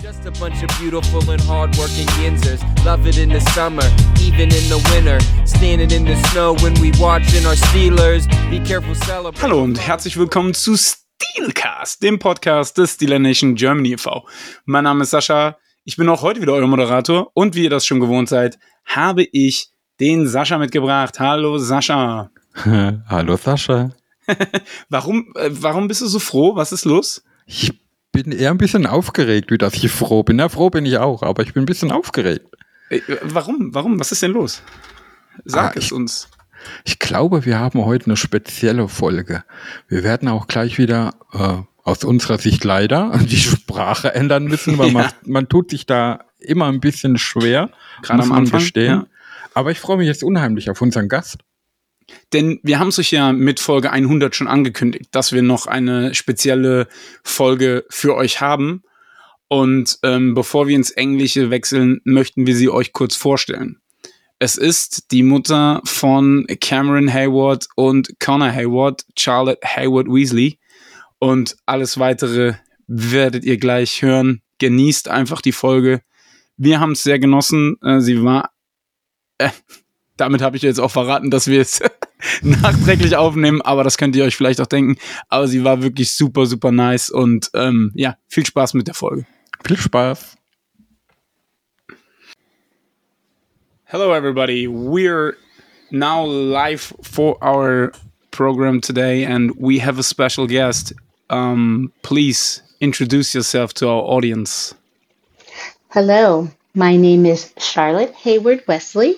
Just a bunch of beautiful and hardworking yinzers. Love it in the summer, even in the winter. Standing in the snow when we watching our Steelers. Be careful celebrate. Hallo und herzlich willkommen zu Steelcast, dem Podcast des Steeler Nation Germany e.V. Mein Name ist Sascha, ich bin auch heute wieder euer Moderator und wie ihr das schon gewohnt seid, habe ich den Sascha mitgebracht. Hallo Sascha. Hallo Sascha. warum, äh, warum bist du so froh? Was ist los? Ich bin eher ein bisschen aufgeregt, wie dass ich froh bin. Ja, froh bin ich auch, aber ich bin ein bisschen aufgeregt. Äh, warum? Warum? Was ist denn los? Sag Ah, es ich- uns. Ich glaube, wir haben heute eine spezielle Folge. Wir werden auch gleich wieder äh, aus unserer Sicht leider die Sprache ändern müssen, weil man, Ja. man tut sich da immer ein bisschen schwer, Gerade am man Anfang, gestehen. ja. Aber ich freue mich jetzt unheimlich auf unseren Gast. Denn wir haben es euch ja mit Folge 100 schon angekündigt, dass wir noch eine spezielle Folge für euch haben. Und ähm, bevor wir ins Englische wechseln, möchten wir sie euch kurz vorstellen. Es ist die Mutter von Cameron Hayward und Connor Hayward, Charlotte Hayward Weasley. Und alles weitere werdet ihr gleich hören. Genießt einfach die Folge. Wir haben es sehr genossen. Äh, sie war äh, damit habe ich jetzt auch verraten, dass wir es nachträglich aufnehmen, aber das könnt ihr euch vielleicht auch denken. Aber sie war wirklich super, super nice und ähm, ja, viel Spaß mit der Folge. Viel Spaß. Hello, everybody. We're now live for our program today, and we have a special guest. Um, please introduce yourself to our audience. Hello, my name is Charlotte Hayward Wesley,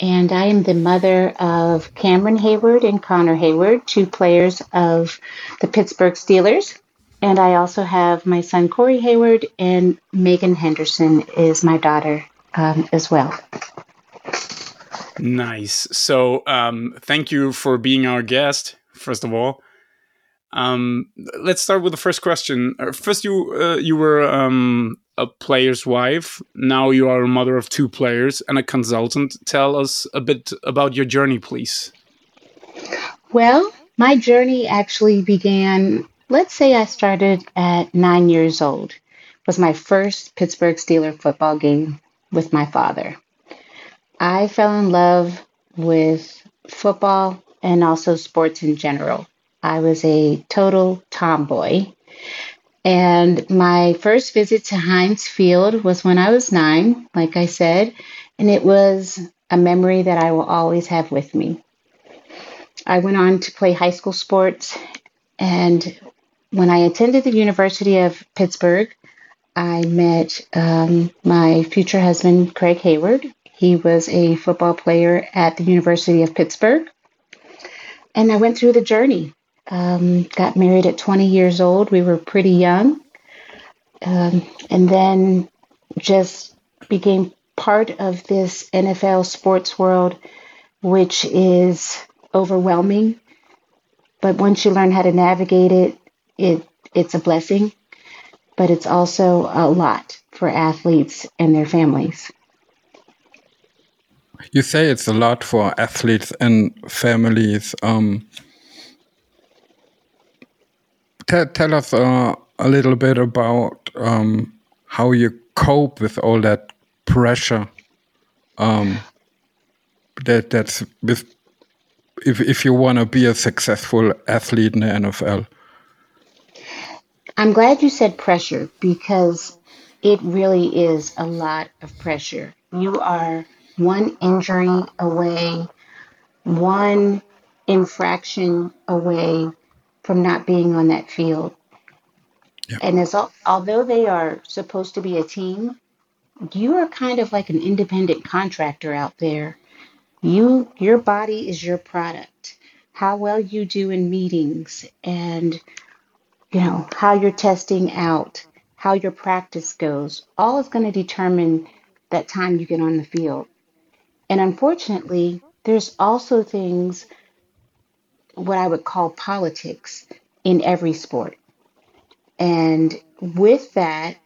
and I am the mother of Cameron Heyward and Connor Heyward, two players of the Pittsburgh Steelers. And I also have my son Corey Heyward, and Megan Henderson is my daughter um, as well. Nice. So, um, thank you for being our guest, first of all. Um, let's start with the first question. Uh, First, you uh, you were um, a player's wife. Now you are a mother of two players and a consultant. Tell us a bit about your journey, please. Well, my journey actually began, let's say I started at nine years old. was my first Pittsburgh Steeler football game with my father. I fell in love with football and also sports in general. I was a total tomboy. And my first visit to Heinz Field was when I was nine, like I said, and it was a memory that I will always have with me. I went on to play high school sports, and when I attended the University of Pittsburgh, I met um, my future husband, Craig Heyward. He was a football player at the University of Pittsburgh. And I went through the journey. Um, got married at 20 years old. We were pretty young. Um, and then just became part of this NFL sports world, which is overwhelming. But once you learn how to navigate it, it it's a blessing, but it's also a lot for athletes and their families. You say it's a lot for athletes and families. Um, te- tell us uh, a little bit about um, how you cope with all that pressure. Um, that that's with if if you want to be a successful athlete in the NFL. I'm glad you said pressure because it really is a lot of pressure. You are one injury away, one infraction away from not being on that field. And as al- although they are supposed to be a team, you are kind of like an independent contractor out there. You your body is your product. How well you do in meetings and you know, how you're testing out, how your practice goes, all is going to determine that time you get on the field. And unfortunately, there's also things, what I would call politics, in every sport. And with that,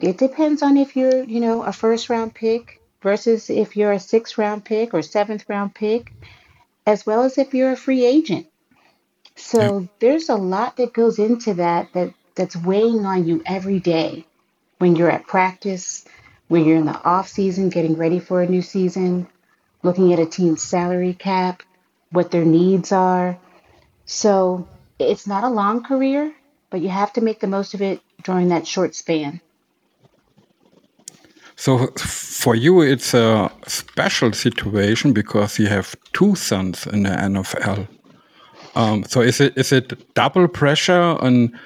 it depends on if you're, you know, a first round pick versus if you're a sixth round pick or seventh round pick, as well as if you're a free agent. So there's a lot that goes into that that that's weighing on you every day. when you're at practice, when you're in the off season getting ready for a new season, looking at a team's salary cap, what their needs are. So it's not a long career, but you have to make the most of it during that short span. So for you, it's a special situation because you have two sons in the NFL. Um, so is it is it double pressure and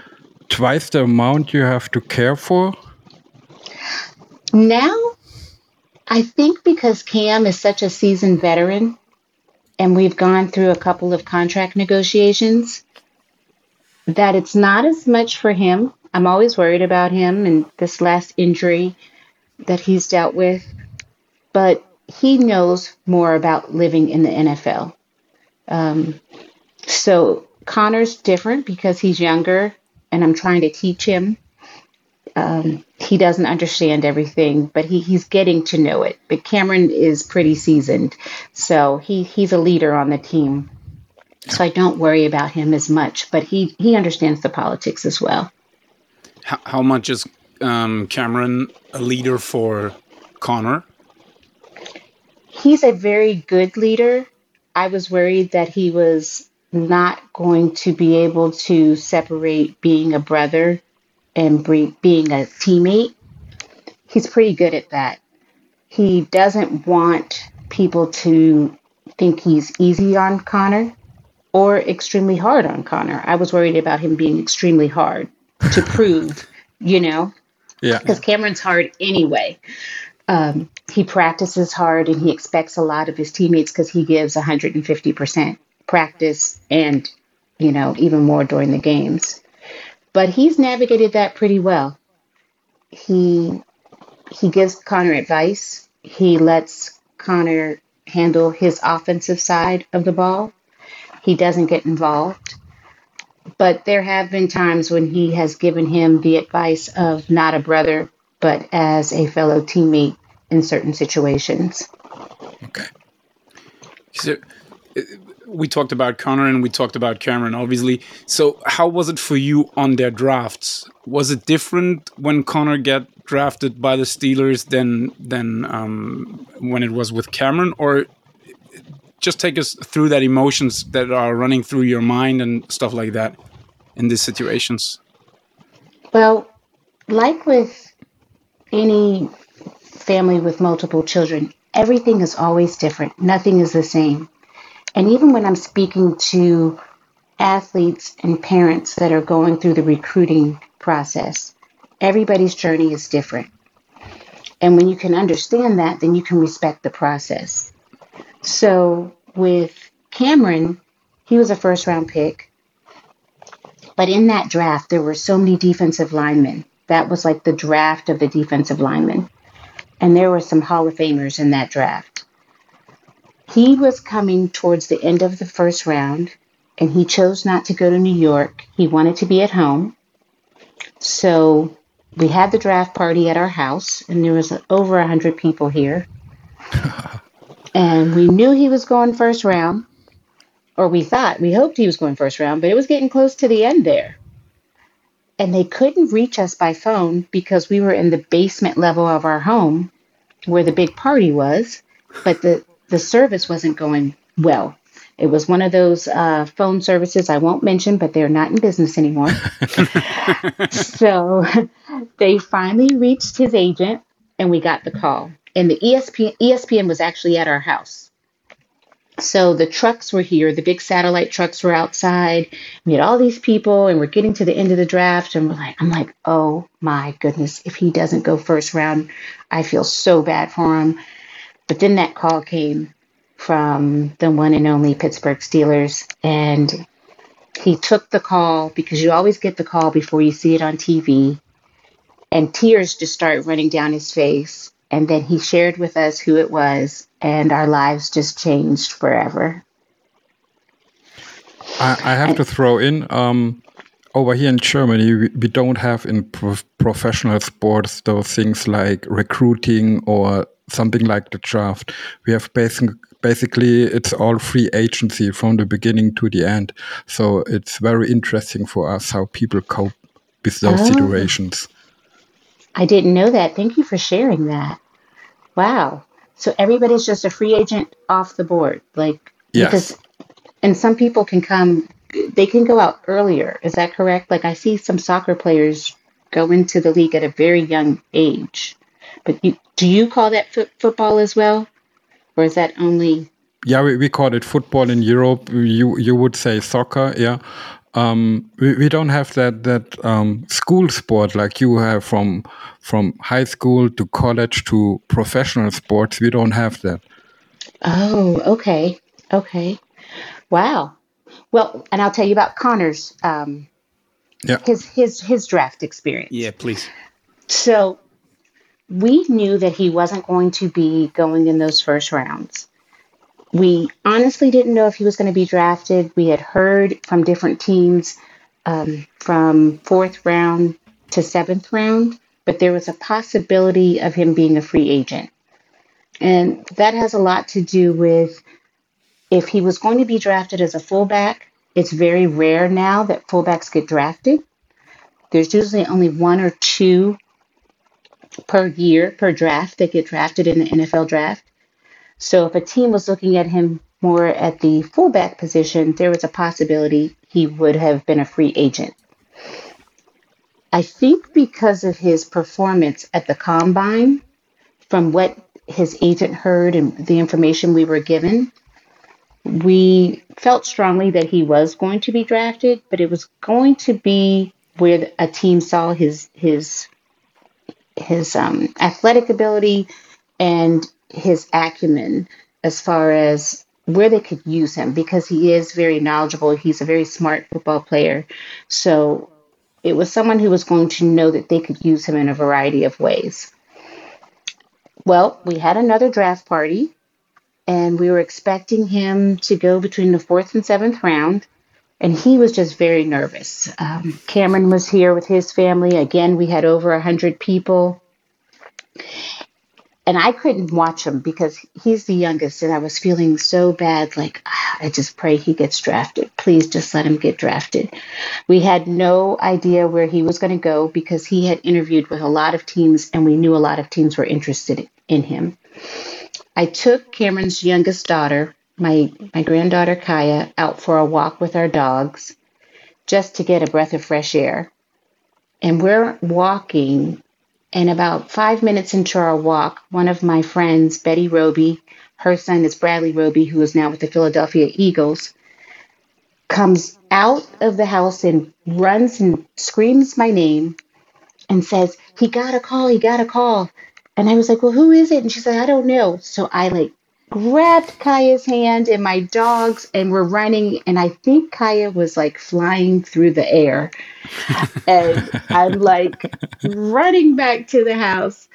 twice the amount you have to care for? Now, I think because Cam is such a seasoned veteran, and we've gone through a couple of contract negotiations, that it's not as much for him. I'm always worried about him and this last injury that he's dealt with, but he knows more about living in the NFL. Um, so Connor's different because he's younger, and I'm trying to teach him. Um, he doesn't understand everything, but he, he's getting to know it. But Cameron is pretty seasoned, so he, he's a leader on the team. So I don't worry about him as much, but he, he understands the politics as well. How, how much is um, Cameron a leader for Connor? He's a very good leader. I was worried that he was not going to be able to separate being a brother and being a teammate. He's pretty good at that. He doesn't want people to think he's easy on Connor or extremely hard on Connor. I was worried about him being extremely hard to prove, you know, Yeah. because Cameron's hard anyway. Um, he practices hard and he expects a lot of his teammates because he gives 150% practice and, you know, even more during the games. But he's navigated that pretty well. He he gives Connor advice. He lets Connor handle his offensive side of the ball. He doesn't get involved. But there have been times when he has given him the advice of not a brother, but as a fellow teammate in certain situations. Okay. So, we talked about Connor and we talked about Cameron, obviously. So, how was it for you on their drafts? Was it different when Connor got drafted by the Steelers than than um, when it was with Cameron, or just take us through that emotions that are running through your mind and stuff like that in these situations? Well, like with any family with multiple children, everything is always different. Nothing is the same. And even when I'm speaking to athletes and parents that are going through the recruiting process, everybody's journey is different. And when you can understand that, then you can respect the process. So with Cameron, he was a first round pick. But in that draft, there were so many defensive linemen. That was like the draft of the defensive linemen. And there were some Hall of Famers in that draft. He was coming towards the end of the first round, and he chose not to go to New York. He wanted to be at home. So we had the draft party at our house, and there was over 100 people here. and we knew he was going first round, or we thought, we hoped he was going first round, but it was getting close to the end there. And they couldn't reach us by phone because we were in the basement level of our home where the big party was, but the, the service wasn't going well. It was one of those uh, phone services I won't mention, but they're not in business anymore. so they finally reached his agent and we got the call. And the ESPN, ESPN was actually at our house. So the trucks were here, the big satellite trucks were outside. We had all these people, and we're getting to the end of the draft, and we're like, I'm like, oh my goodness, if he doesn't go first round, I feel so bad for him. But then that call came from the one and only Pittsburgh Steelers, and he took the call because you always get the call before you see it on TV, and tears just start running down his face. And then he shared with us who it was, and our lives just changed forever. I, I have to throw in um, over here in Germany, we, we don't have in prof professional sports those things like recruiting or something like the draft. We have basic, basically it's all free agency from the beginning to the end. So it's very interesting for us how people cope with those Oh. situations. I didn't know that. Thank you for sharing that. Wow. So everybody's just a free agent off the board. Like, Yes. because, and some people can come, they can go out earlier. Is that correct? Like, I see some soccer players go into the league at a very young age. But you, do you call that foot football as well? Or is that only, Yeah, we, we call it football in Europe. You you would say soccer, yeah. Um, we, we don't have that that um, school sport like you have from from high school to college to professional sports. We don't have that. oh, okay. Okay. Wow. Well, and I'll tell you about Connor's, um, Yeah. his, his, his draft experience. Yeah, please. So we knew that he wasn't going to be going in those first rounds. We honestly didn't know if he was going to be drafted. We had heard from different teams um, from fourth round to seventh round, but there was a possibility of him being a free agent. And that has a lot to do with if he was going to be drafted as a fullback. It's very rare now that fullbacks get drafted. There's usually only one or two per year per draft that get drafted in the NFL draft. So if a team was looking at him more at the fullback position, there was a possibility he would have been a free agent. I think because of his performance at the combine, from what his agent heard and the information we were given, we felt strongly that he was going to be drafted, but it was going to be where a team saw his his his um, athletic ability and his acumen as far as where they could use him because he is very knowledgeable. He's a very smart football player. So it was someone who was going to know that they could use him in a variety of ways. Well, we had another draft party and we were expecting him to go between the fourth and seventh round. And he was just very nervous. Um, Cameron was here with his family. Again, we had over 100 people and I couldn't watch him because he's the youngest, and I was feeling so bad. Like, "Ah, I just pray he gets drafted. Please just let him get drafted. We had no idea where he was going to go because he had interviewed with a lot of teams, and we knew a lot of teams were interested in him. I took Cameron's youngest daughter, my, my granddaughter Kaya, out for a walk with our dogs just to get a breath of fresh air. And we're walking and about five minutes into our walk, one of my friends, Betty Roby, her son is Bradley Roby, who is now with the Philadelphia Eagles, comes out of the house and runs and screams my name and says, He got a call, he got a call. And I was like, Well, who is it? And she said, I don't know. So I like grabbed Kaya's hand and my dogs and we're running. And I think Kaya was like flying through the air and I'm like running back to the house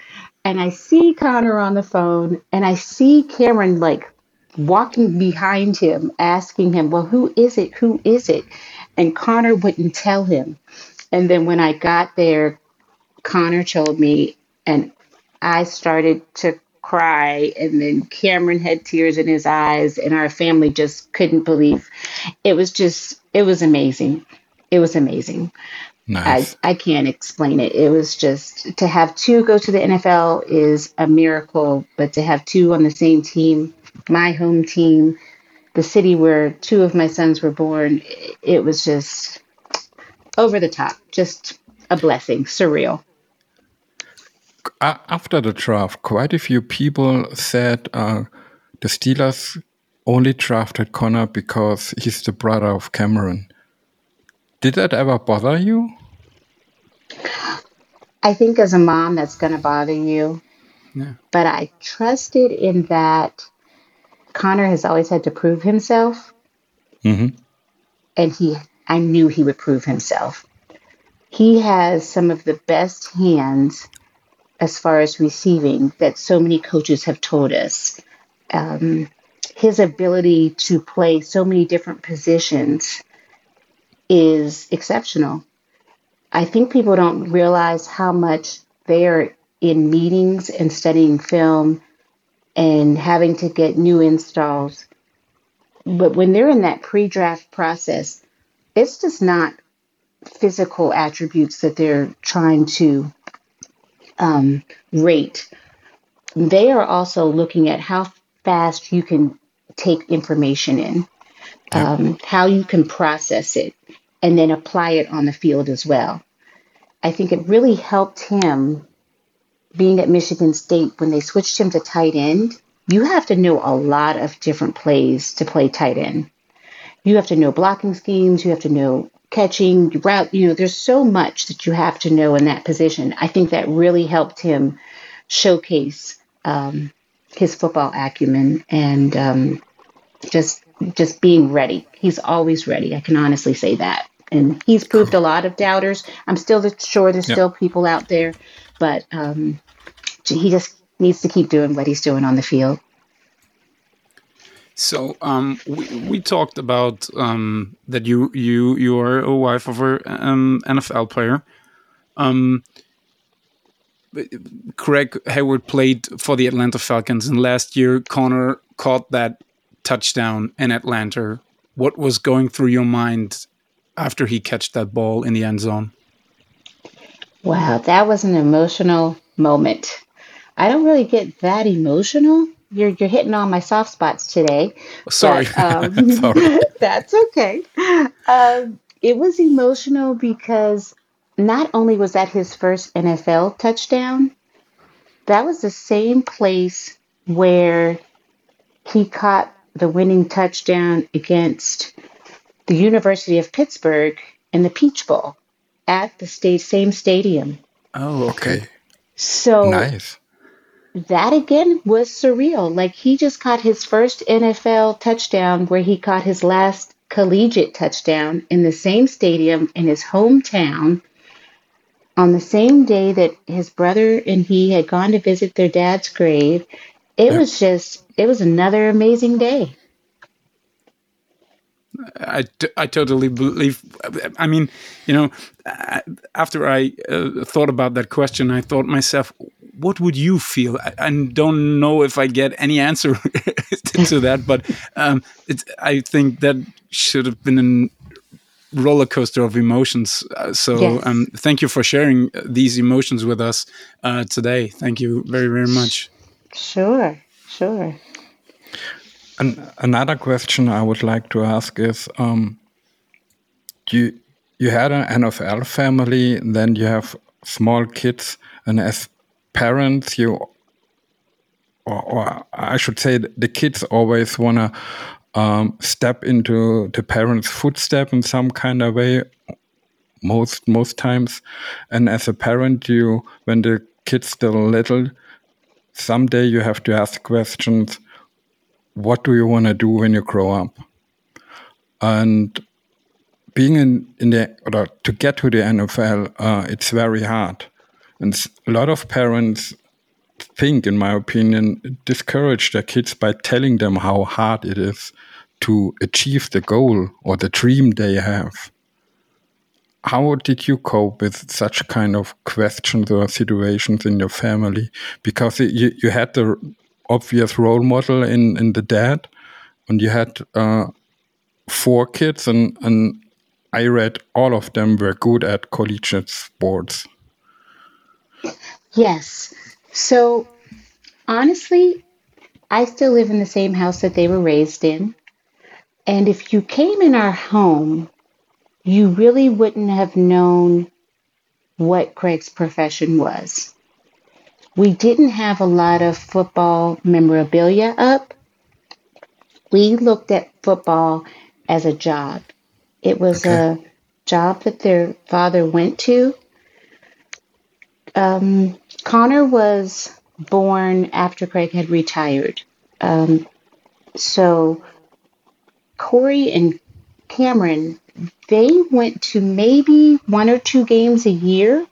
and I see Connor on the phone and I see Cameron like walking behind him asking him, "Well, who is it? Who is it?" And Connor wouldn't tell him. And then when I got there, Connor told me and I started to cry and then Cameron had tears in his eyes and our family just couldn't believe. It was just it was amazing. It was amazing. I, Nice. I can't explain it. It was just to have two go to the NFL is a miracle, but to have two on the same team, my home team, the city where two of my sons were born, it was just over the top, just a blessing, surreal. After the draft, quite a few people said uh, the Steelers only drafted Connor because he's the brother of Cameron. Did that ever bother you? I think as a mom, that's going to bother you, Yeah. but I trusted in that Connor has always had to prove himself, hmm and he, I knew he would prove himself. He has some of the best hands as far as receiving that so many coaches have told us. Um, his ability to play so many different positions is exceptional. I think people don't realize how much they're in meetings and studying film and having to get new installs. But when they're in that pre draft process, it's just not physical attributes that they're trying to um, rate, they are also looking at how fast you can take information in, um, how you can process it, and then apply it on the field as well. I think it really helped him being at Michigan State when they switched him to tight end. You have to know a lot of different plays to play tight end. You have to know blocking schemes, you have to know catching, route, you know, there's so much that you have to know in that position. I think that really helped him showcase um, his football acumen and um, just just being ready. He's always ready. I can honestly say that. And he's proved a lot of doubters. I'm still sure there's Yeah. still people out there, but um, he just needs to keep doing what he's doing on the field. So um, we, we talked about um, that you you you are a wife of an um, NFL player. Um, Craig Heyward played for the Atlanta Falcons, and last year Connor caught that touchdown in Atlanta. What was going through your mind after he catched that ball in the end zone? Wow, that was an emotional moment. I don't really get that emotional. You're you're hitting all my soft spots today. Sorry. But, um, Sorry. that's okay. Um, it was emotional because not only was that his first NFL touchdown, that was the same place where he caught the winning touchdown against the University of Pittsburgh in the Peach Bowl at the state, same stadium. oh, okay. Okay. So Nice. That again was surreal. Like he just caught his first NFL touchdown where he caught his last collegiate touchdown in the same stadium in his hometown on the same day that his brother and he had gone to visit their dad's grave. It Yeah. was just, it was another amazing day. I, t- I totally believe. I mean, you know, after I uh, thought about that question, I thought myself, what would you feel? I, I don't know if I get any answer to that, but um, it's, I think that should have been a roller coaster of emotions. Uh, so Yes. um, thank you for sharing these emotions with us uh, today. Thank you very, very much. Sure, sure. An- another question I would like to ask is, um, you you had an NFL family, then you have small kids, and as parents, you, or, or I should say, the kids always wanna um, step into the parents' footstep in some kind of way. Most most times, and as a parent, you when the kids still little, someday you have to ask questions what do you want to do when you grow up? And being in, in the, or to get to the NFL, uh, it's very hard. And a lot of parents think, in my opinion, discourage their kids by telling them how hard it is to achieve the goal or the dream they have. How did you cope with such kind of questions or situations in your family? Because you, you had the obvious role model in, in the dad, and you had uh, four kids, and, and I read all of them were good at collegiate sports. Yes. So honestly, I still live in the same house that they were raised in. And if you came in our home, you really wouldn't have known what Craig's profession was. We didn't have a lot of football memorabilia up. We looked at football as a job. It was Okay. a job that their father went to. Um, Connor was born after Craig had retired. Um, so Corey and Cameron, they went to maybe one or two games a year.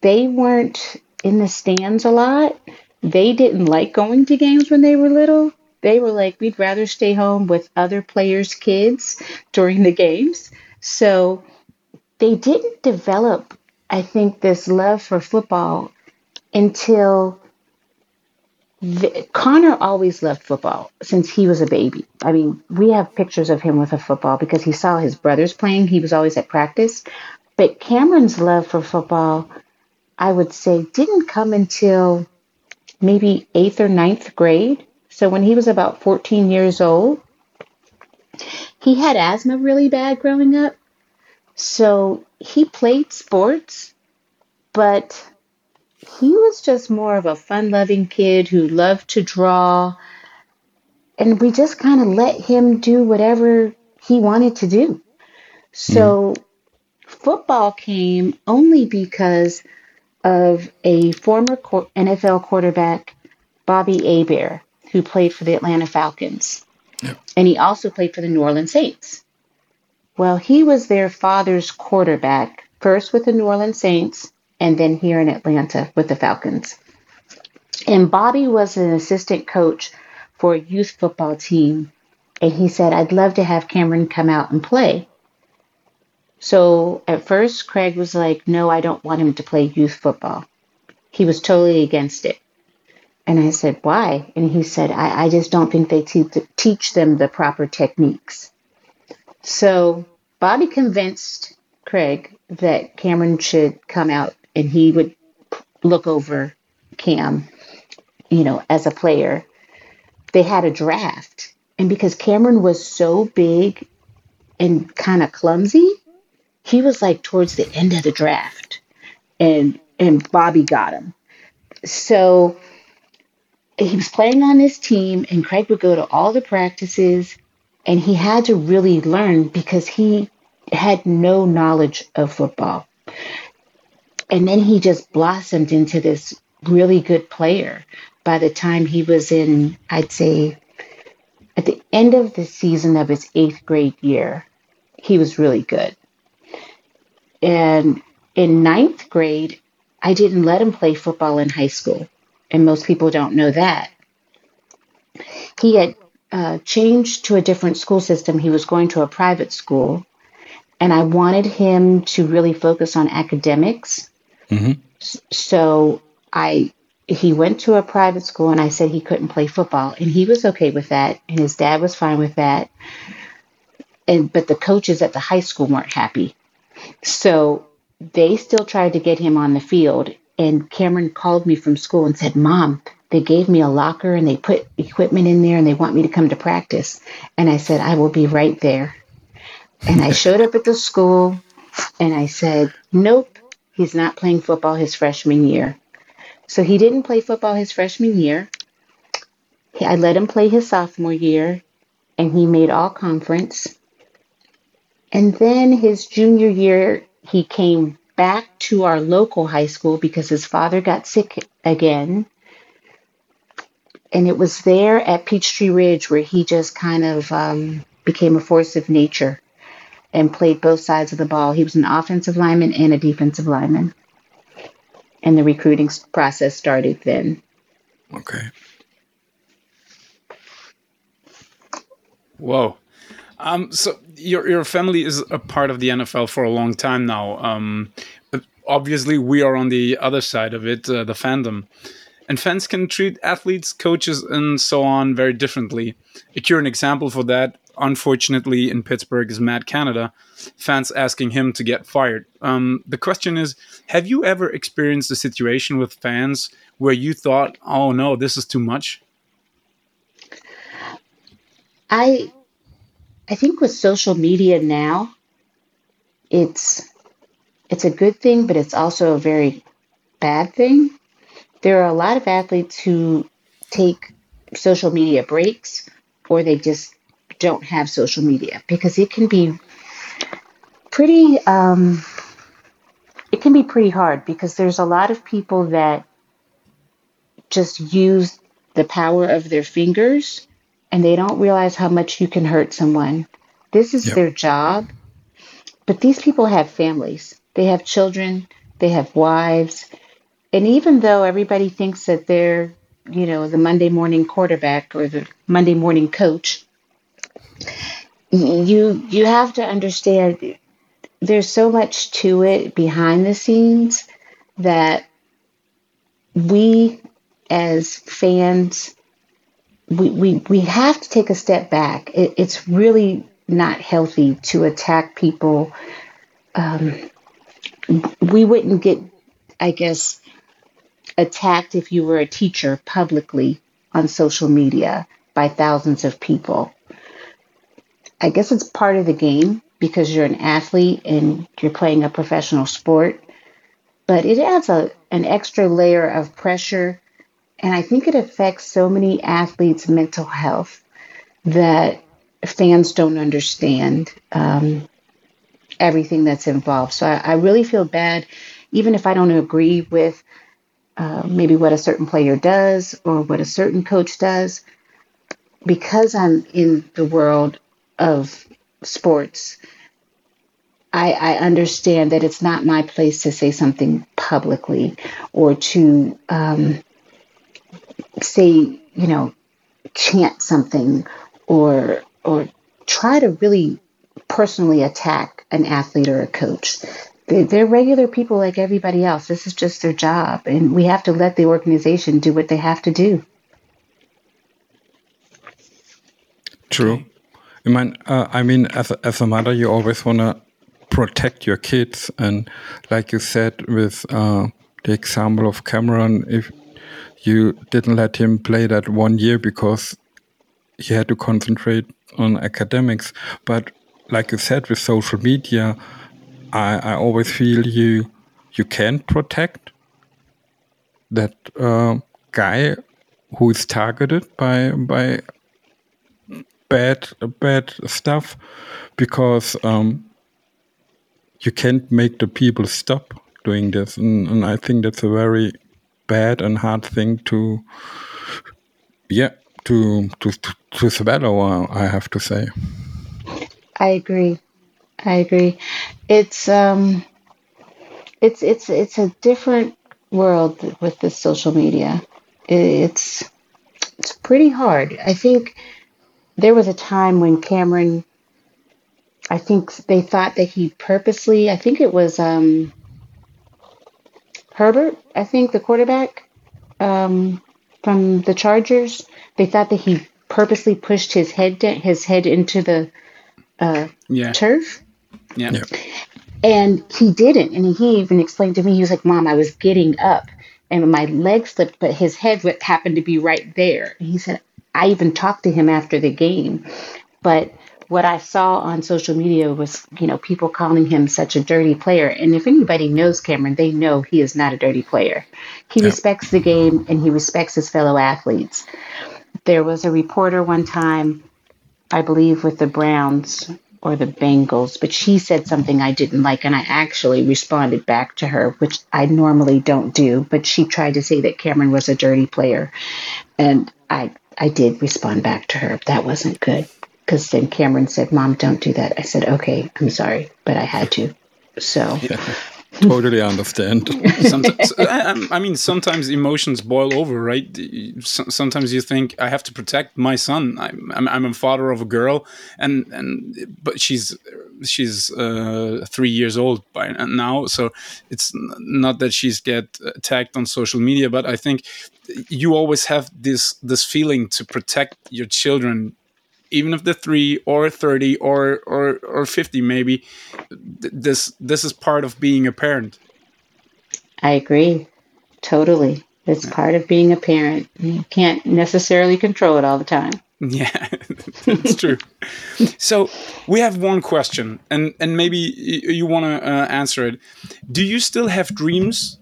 They weren't in the stands a lot. They didn't like going to games when they were little. They were like, we'd rather stay home with other players' kids during the games. So they didn't develop, I think, this love for football until the, Connor always loved football since he was a baby. I mean, we have pictures of him with a football because he saw his brothers playing. He was always at practice. But Cameron's love for football, I would say, didn't come until maybe eighth or ninth grade. So when he was about 14 years old, he had asthma really bad growing up. So he played sports, but he was just more of a fun loving kid who loved to draw. And we just kind of let him do whatever he wanted to do. So football came only because of a former NFL quarterback, Bobby Hebert, who played for the Atlanta Falcons. And he also played for the New Orleans Saints. Well, he was their father's quarterback, first with the New Orleans Saints and then here in Atlanta with the Falcons. And Bobby was an assistant coach for a youth football team. And he said, I'd love to have Cameron come out and play. So at first, Craig was like, No, I don't want him to play youth football. He was totally against it. And I said, Why? And he said, I, I just don't think they te- teach them the proper techniques. So Bobby convinced Craig that Cameron should come out and he would look over Cam, you know, as a player. They had a draft. And because Cameron was so big and kind of clumsy, he was like towards the end of the draft, and and Bobby got him. So he was playing on this team, and Craig would go to all the practices, and he had to really learn because he had no knowledge of football. And then he just blossomed into this really good player. By the time he was in, I'd say, at the end of the season of his eighth grade year, he was really good. And in ninth grade, I didn't let him play football in high school. And most people don't know that. He had uh, changed to a different school system. He was going to a private school. And I wanted him to really focus on academics. Mm-hmm. So I he went to a private school and I said he couldn't play football and he was okay with that and his dad was fine with that. And but the coaches at the high school weren't happy so they still tried to get him on the field. And Cameron called me from school and said, Mom, they gave me a locker and they put equipment in there and they want me to come to practice. And I said, I will be right there. And I showed up at the school and I said, Nope, he's not playing football his freshman year. So he didn't play football his freshman year. I let him play his sophomore year and he made all conference. And then his junior year, he came back to our local high school because his father got sick again. And it was there at Peachtree Ridge where he just kind of um, became a force of nature and played both sides of the ball. He was an offensive lineman and a defensive lineman. And the recruiting process started then. Okay. Whoa. Um, so your your family is a part of the NFL for a long time now. Um, obviously, we are on the other side of it, uh, the fandom, and fans can treat athletes, coaches, and so on very differently. A current example for that, unfortunately, in Pittsburgh is Matt Canada. Fans asking him to get fired. Um, the question is: Have you ever experienced a situation with fans where you thought, "Oh no, this is too much"? I I think with social media now, it's it's a good thing, but it's also a very bad thing. There are a lot of athletes who take social media breaks or they just don't have social media because it can be pretty um, it can be pretty hard because there's a lot of people that just use the power of their fingers and they don't realize how much you can hurt someone. This is Yep. their job, but these people have families. They have children, they have wives. And even though everybody thinks that they're, you know, the Monday morning quarterback or the Monday morning coach, you you have to understand there's so much to it behind the scenes that we as fans we, we, we have to take a step back. It, it's really not healthy to attack people. Um, we wouldn't get I guess, attacked if you were a teacher publicly on social media by thousands of people. I guess it's part of the game because you're an athlete and you're playing a professional sport, but it adds a, an extra layer of pressure. And I think it affects so many athletes' mental health that fans don't understand um, everything that's involved. So I, I, really feel bad, even if I don't agree with uh, maybe what a certain player does or what a certain coach does, because I'm in the world of sports. I, I understand that it's not my place to say something publicly or to um, say, you know, chant something or or try to really personally attack an athlete or a coach. They're, they're regular people like everybody else. This is just their job, and we have to let the organization do what they have to do. True. I mean, uh, I mean, as a, as a mother, you always want to protect your kids, and like you said with uh, the example of Cameron, if you didn't let him play that one year because he had to concentrate on academics. But like you said, with social media, I, I always feel you you can protect that uh, guy who is targeted by by bad bad stuff because um, you can't make the people stop doing this, and, and I think that's a very bad and hard thing to yeah to to to swallow. I have to say. I agree. I agree. It's um, it's it's it's a different world with this social media. It's it's pretty hard. I think there was a time when Cameron. I think they thought that he purposely. I think it was um, Herbert. I think the quarterback um, from the Chargers. They thought that he purposely pushed his head his head into the uh, yeah. turf. Yeah. yeah. And he didn't. And he even explained to me, he was like, Mom, I was getting up and my leg slipped, but his head happened to be right there. And he said, I even talked to him after the game. But what I saw on social media was, you know, people calling him such a dirty player. And if anybody knows Cameron, they know he is not a dirty player. He respects the game and he respects his fellow athletes. There was a reporter one time, I believe, with the Browns or the Bengals, but she said something I didn't like, and I actually responded back to her, which I normally don't do. But she tried to say that Cameron was a dirty player, and I I did respond back to her. That wasn't good because then Cameron said, "Mom, don't do that." I said, "Okay, I'm sorry, but I had to." So. Yeah totally understand. sometimes, I, I, mean, sometimes emotions boil over, right? Sometimes you think I have to protect my son. I'm, I'm, I'm a father of a girl, and and but she's she's uh, three years old by now, so it's not that she's get attacked on social media, but I think you always have this this feeling to protect your children even if they're three or 30 or or or 50 maybe this this is part of being a parent. I agree. Totally. It's yeah. part of being a parent. You can't necessarily control it all the time. Yeah that's true. So we have one question and and maybe you want to uh, answer it. Do you still have dreams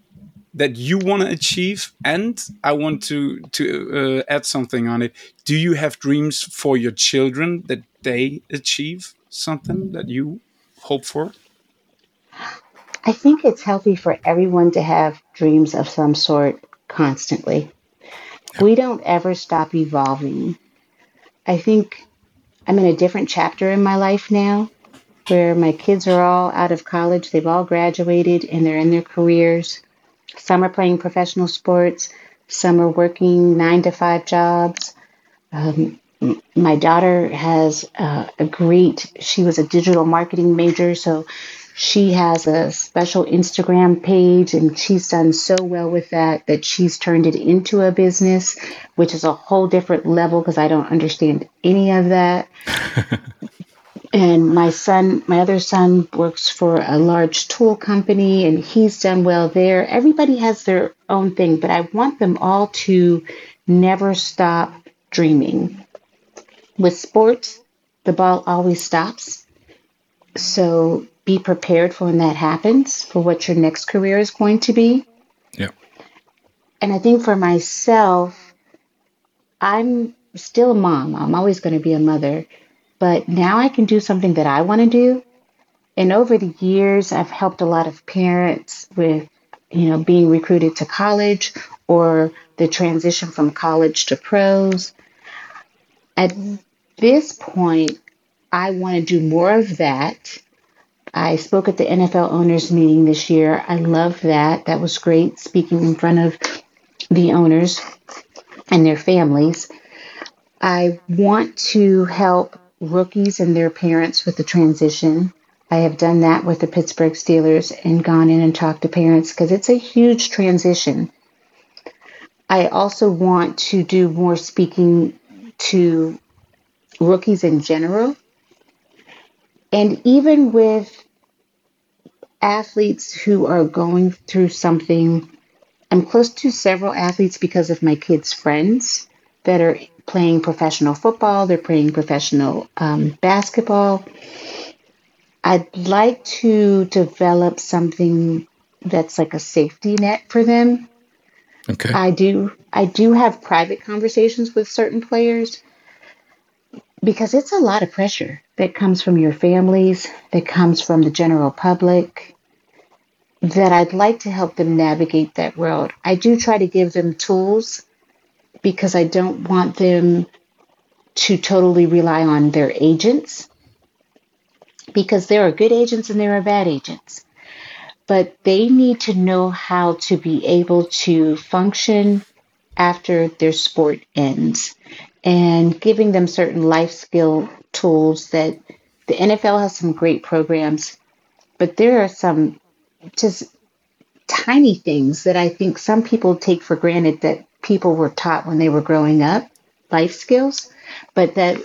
that you want to achieve and i want to to uh, add something on it. Do you have dreams for your children that they achieve something that you hope for? I think it's healthy for everyone to have dreams of some sort constantly. We don't ever stop evolving. I think i'm in a different chapter in my life now where my kids are all out of college. They've all graduated and they're in their careers some are playing professional sports, some are working nine to five jobs. Um, my daughter has uh, a great, she was a digital marketing major, so she has a special Instagram page and she's done so well with that that she's turned it into a business, which is a whole different level because I don't understand any of that. and my son, my other son, works for a large tool company and he's done well there. Everybody has their own thing, but I want them all to never stop dreaming. With sports, the ball always stops. So be prepared for when that happens, for what your next career is going to be. Yeah. And I think for myself, I'm still a mom. I'm always going to be a mother but now I can do something that I want to do. And over the years, I've helped a lot of parents with, you know, being recruited to college or the transition from college to pros. At this point, I want to do more of that. I spoke at the NFL owners meeting this year. I love that. That was great speaking in front of the owners and their families. I want to help rookies and their parents with the transition. I have done that with the Pittsburgh Steelers and gone in and talked to parents because it's a huge transition. I also want to do more speaking to rookies in general. And even with athletes who are going through something, I'm close to several athletes because of my kids' friends that are playing professional football, they're playing professional um, basketball. I'd like to develop something that's like a safety net for them. Okay. I do I do have private conversations with certain players because it's a lot of pressure that comes from your families, that comes from the general public that I'd like to help them navigate that world. I do try to give them tools because I don't want them to totally rely on their agents because there are good agents and there are bad agents. But they need to know how to be able to function after their sport ends and giving them certain life skill tools that the NFL has some great programs, but there are some just tiny things that I think some people take for granted that people were taught when they were growing up, life skills, but that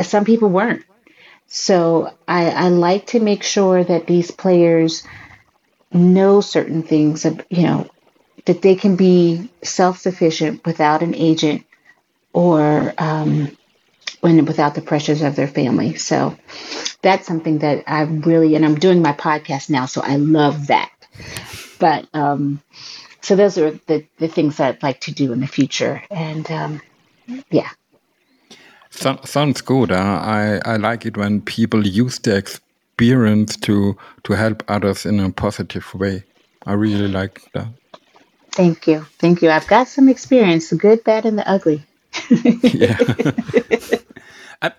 some people weren't. So I, I like to make sure that these players know certain things, you know, that they can be self sufficient without an agent or um, when without the pressures of their family. So that's something that I really, and I'm doing my podcast now, so I love that. But um, so those are the, the things I'd like to do in the future. And um, yeah. So, sounds good. Uh, I, I like it when people use their experience to to help others in a positive way. I really like that. Thank you. Thank you. I've got some experience, the good, bad, and the ugly. yeah. I,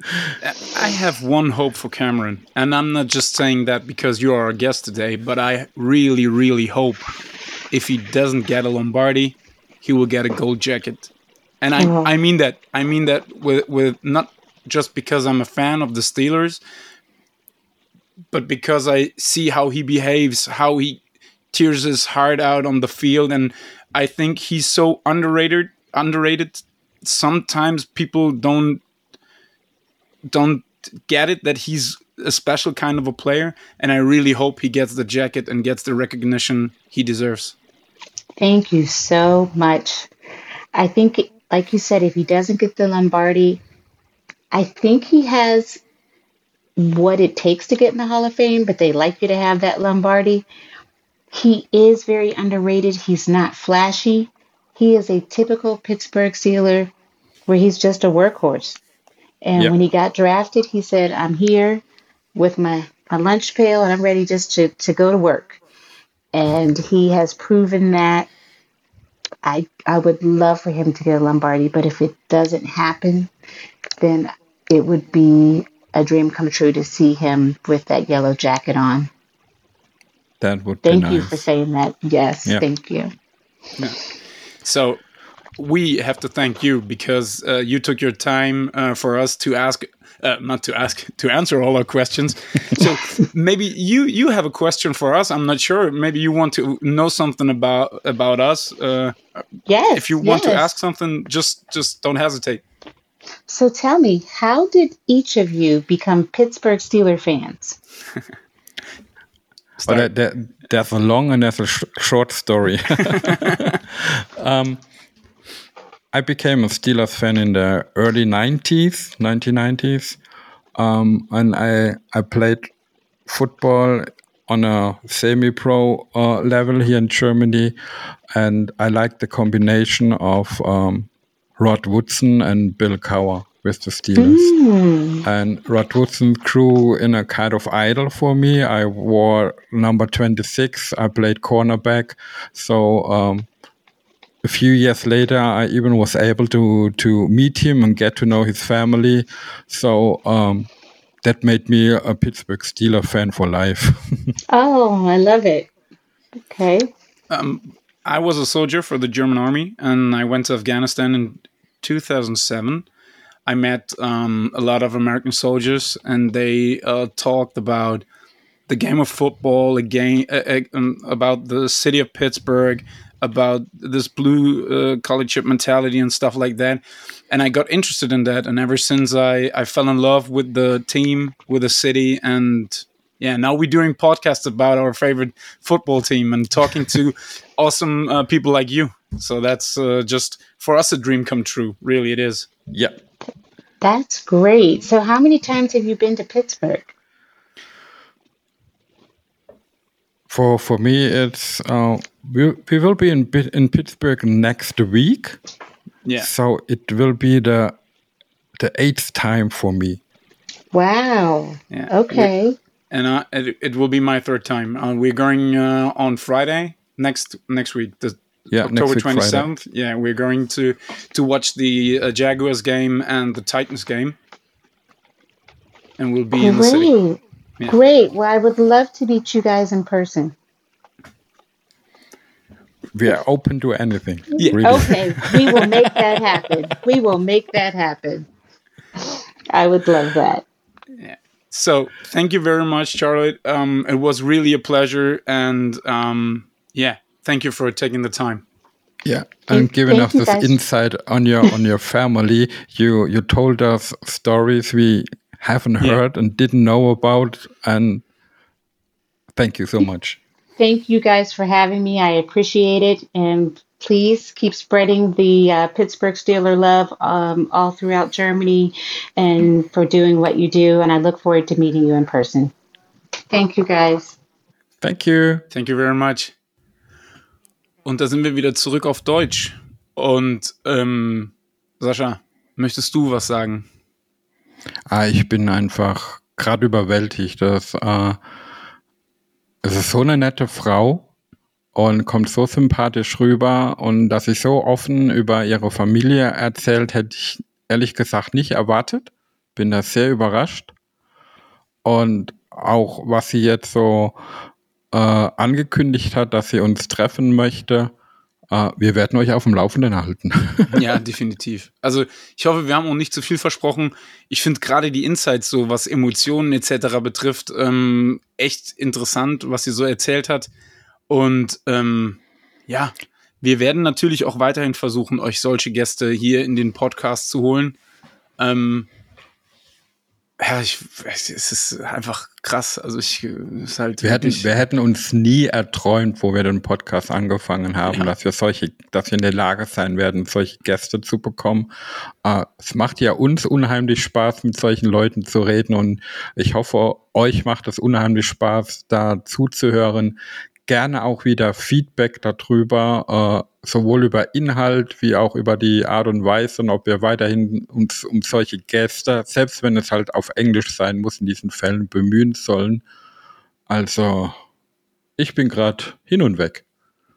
I have one hope for Cameron, and I'm not just saying that because you are our guest today, but I really, really hope if he doesn't get a Lombardi, he will get a gold jacket. And I, oh. I mean that. I mean that with, with not just because I'm a fan of the Steelers, but because I see how he behaves, how he tears his heart out on the field, and I think he's so underrated. Underrated. Sometimes people don't don't get it that he's a special kind of a player, and I really hope he gets the jacket and gets the recognition he deserves. Thank you so much. I think, like you said, if he doesn't get the Lombardi, I think he has what it takes to get in the Hall of Fame, but they like you to have that Lombardi. He is very underrated. He's not flashy. He is a typical Pittsburgh Steeler where he's just a workhorse. And yep. when he got drafted, he said, I'm here with my, my lunch pail and I'm ready just to, to go to work and he has proven that. I I would love for him to get a Lombardi, but if it doesn't happen, then it would be a dream come true to see him with that yellow jacket on. That would thank nice. you for saying that. Yes, yeah. thank you. Yeah. So we have to thank you because uh, you took your time uh, for us to ask uh, not to ask to answer all our questions so maybe you you have a question for us i'm not sure maybe you want to know something about about us uh yes if you want yes. to ask something just just don't hesitate So tell me, how did each of you become Pittsburgh Steeler fans? But there, there, there's a long and that's a sh short story. um, I became a Steelers fan in the early 90s, 1990s. Um, and I, I played football on a semi-pro uh, level here in Germany, and I liked the combination of um, Rod Woodson and Bill Cowher with the Steelers. Mm. And Rod Woodson grew in a kind of idol for me. I wore number 26. I played cornerback. So um, a few years later, I even was able to to meet him and get to know his family. So um, that made me a Pittsburgh Steeler fan for life. Oh, I love it. Okay. Um, I was a soldier for the German army, and I went to Afghanistan in 2007. I met um, a lot of American soldiers, and they uh, talked about the game of football, again uh, uh, um, about the city of Pittsburgh, about this blue uh, collar chip mentality and stuff like that. And I got interested in that, and ever since I I fell in love with the team, with the city, and yeah, now we're doing podcasts about our favorite football team and talking to awesome uh, people like you. So that's uh, just for us a dream come true. Really, it is. yeah. That's great. So how many times have you been to Pittsburgh? For for me, it's uh, we we will be in in Pittsburgh next week. Yeah. So it will be the the eighth time for me. Wow. Yeah. Okay. and uh, it, it will be my third time. Uh, we're going uh, on Friday next next week, the Yeah, October next week twenty Friday. seventh. Yeah, we're going to to watch the uh, Jaguars game and the Titans game, and we'll be in the city. Great. Yeah. Great. Well, I would love to meet you guys in person. We are open to anything. Yeah. Really. Okay. We will make that happen. We will make that happen. I would love that. Yeah. So thank you very much, Charlotte. Um, it was really a pleasure, and um, yeah, thank you for taking the time. Yeah, and giving thank us this guys. insight on your on your family. You you told us stories we haven't Yeah. heard and didn't know about, and thank you so much. Thank you guys for having me. I appreciate it. And please keep spreading the uh, Pittsburgh Steeler love um, all throughout Germany and for doing what you do. And I look forward to meeting you in person. Thank you guys. Thank you. Thank you very much. Und da sind wir wieder zurück auf Deutsch. Und ähm, Sascha, möchtest du was sagen? Ah, ich bin einfach gerade überwältigt. Das, äh, es ist so eine nette Frau und kommt so sympathisch rüber und dass sie so offen über ihre Familie erzählt, hätte ich ehrlich gesagt nicht erwartet. Bin da sehr überrascht. Und auch was sie jetzt so äh, angekündigt hat, dass sie uns treffen möchte, wir werden euch auf dem Laufenden halten. Ja, definitiv. Also ich hoffe, wir haben auch nicht zu viel versprochen. Ich finde gerade die Insights, so was Emotionen etc. betrifft, ähm, echt interessant, was sie so erzählt hat. Und ähm, ja, wir werden natürlich auch weiterhin versuchen, euch solche Gäste hier in den Podcast zu holen. Ähm, ja, ich, es ist einfach krass. Also ich, es ist halt Wir hätten, wir hätten uns nie erträumt, wo wir den Podcast angefangen haben, Ja. dass wir solche, dass wir in der Lage sein werden, solche Gäste zu bekommen. Äh, es macht ja uns unheimlich Spaß, mit solchen Leuten zu reden und ich hoffe, euch macht es unheimlich Spaß, da zuzuhören. Gerne auch wieder Feedback darüber, äh, sowohl über Inhalt wie auch über die Art und Weise und ob wir weiterhin uns um solche Gäste, selbst wenn es halt auf Englisch sein muss, in diesen Fällen bemühen sollen. Also, ich bin gerade hin und weg.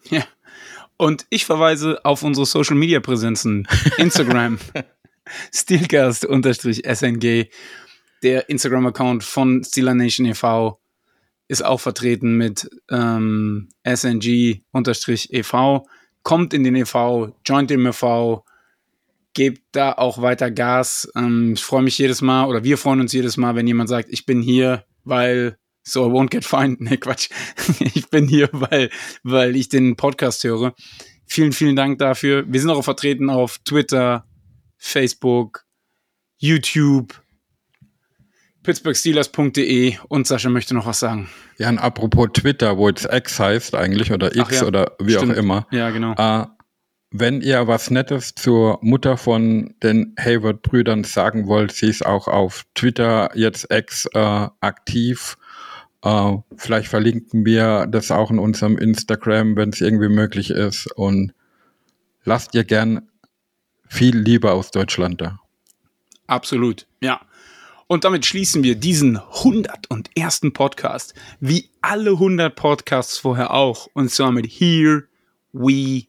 Ja. Und ich verweise auf unsere Social Media Präsenzen. Instagram, Steelcast-SNG. Der Instagram-Account von Steeler Nation e.V. ist auch vertreten mit ähm, SNG-EV. Kommt in den e.V., joint dem e.V., gebt da auch weiter Gas. Ähm, ich freue mich jedes Mal oder wir freuen uns jedes Mal, wenn jemand sagt, ich bin hier, weil so I won't get fined. Nee, Quatsch. Ich bin hier, weil, weil ich den Podcast höre. Vielen, vielen Dank dafür. Wir sind auch vertreten auf Twitter, Facebook, YouTube, pittsburghsteelers.de und Sascha möchte noch was sagen. Ja, und apropos Twitter, wo jetzt X heißt eigentlich oder X ja, oder wie stimmt. auch immer. Ja, genau. Äh, wenn ihr was Nettes zur Mutter von den Hayward-Brüdern sagen wollt, sie ist auch auf Twitter jetzt X äh, aktiv. Äh, vielleicht verlinken wir das auch in unserem Instagram, wenn es irgendwie möglich ist. Und lasst ihr gern viel Liebe aus Deutschland da. Absolut, ja. Und damit schließen wir diesen 101. Podcast, wie alle 100 Podcasts vorher auch. Und zwar mit Here We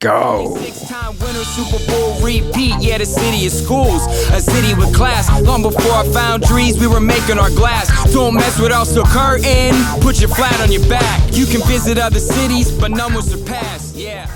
Go. Six-time winner, Super Bowl repeat. Yeah, the city of schools, a city with class. Long before I found trees, we were making our glass. Don't mess with us, so curtain. Put your flat on your back. You can visit other cities, but none will surpass. Yeah.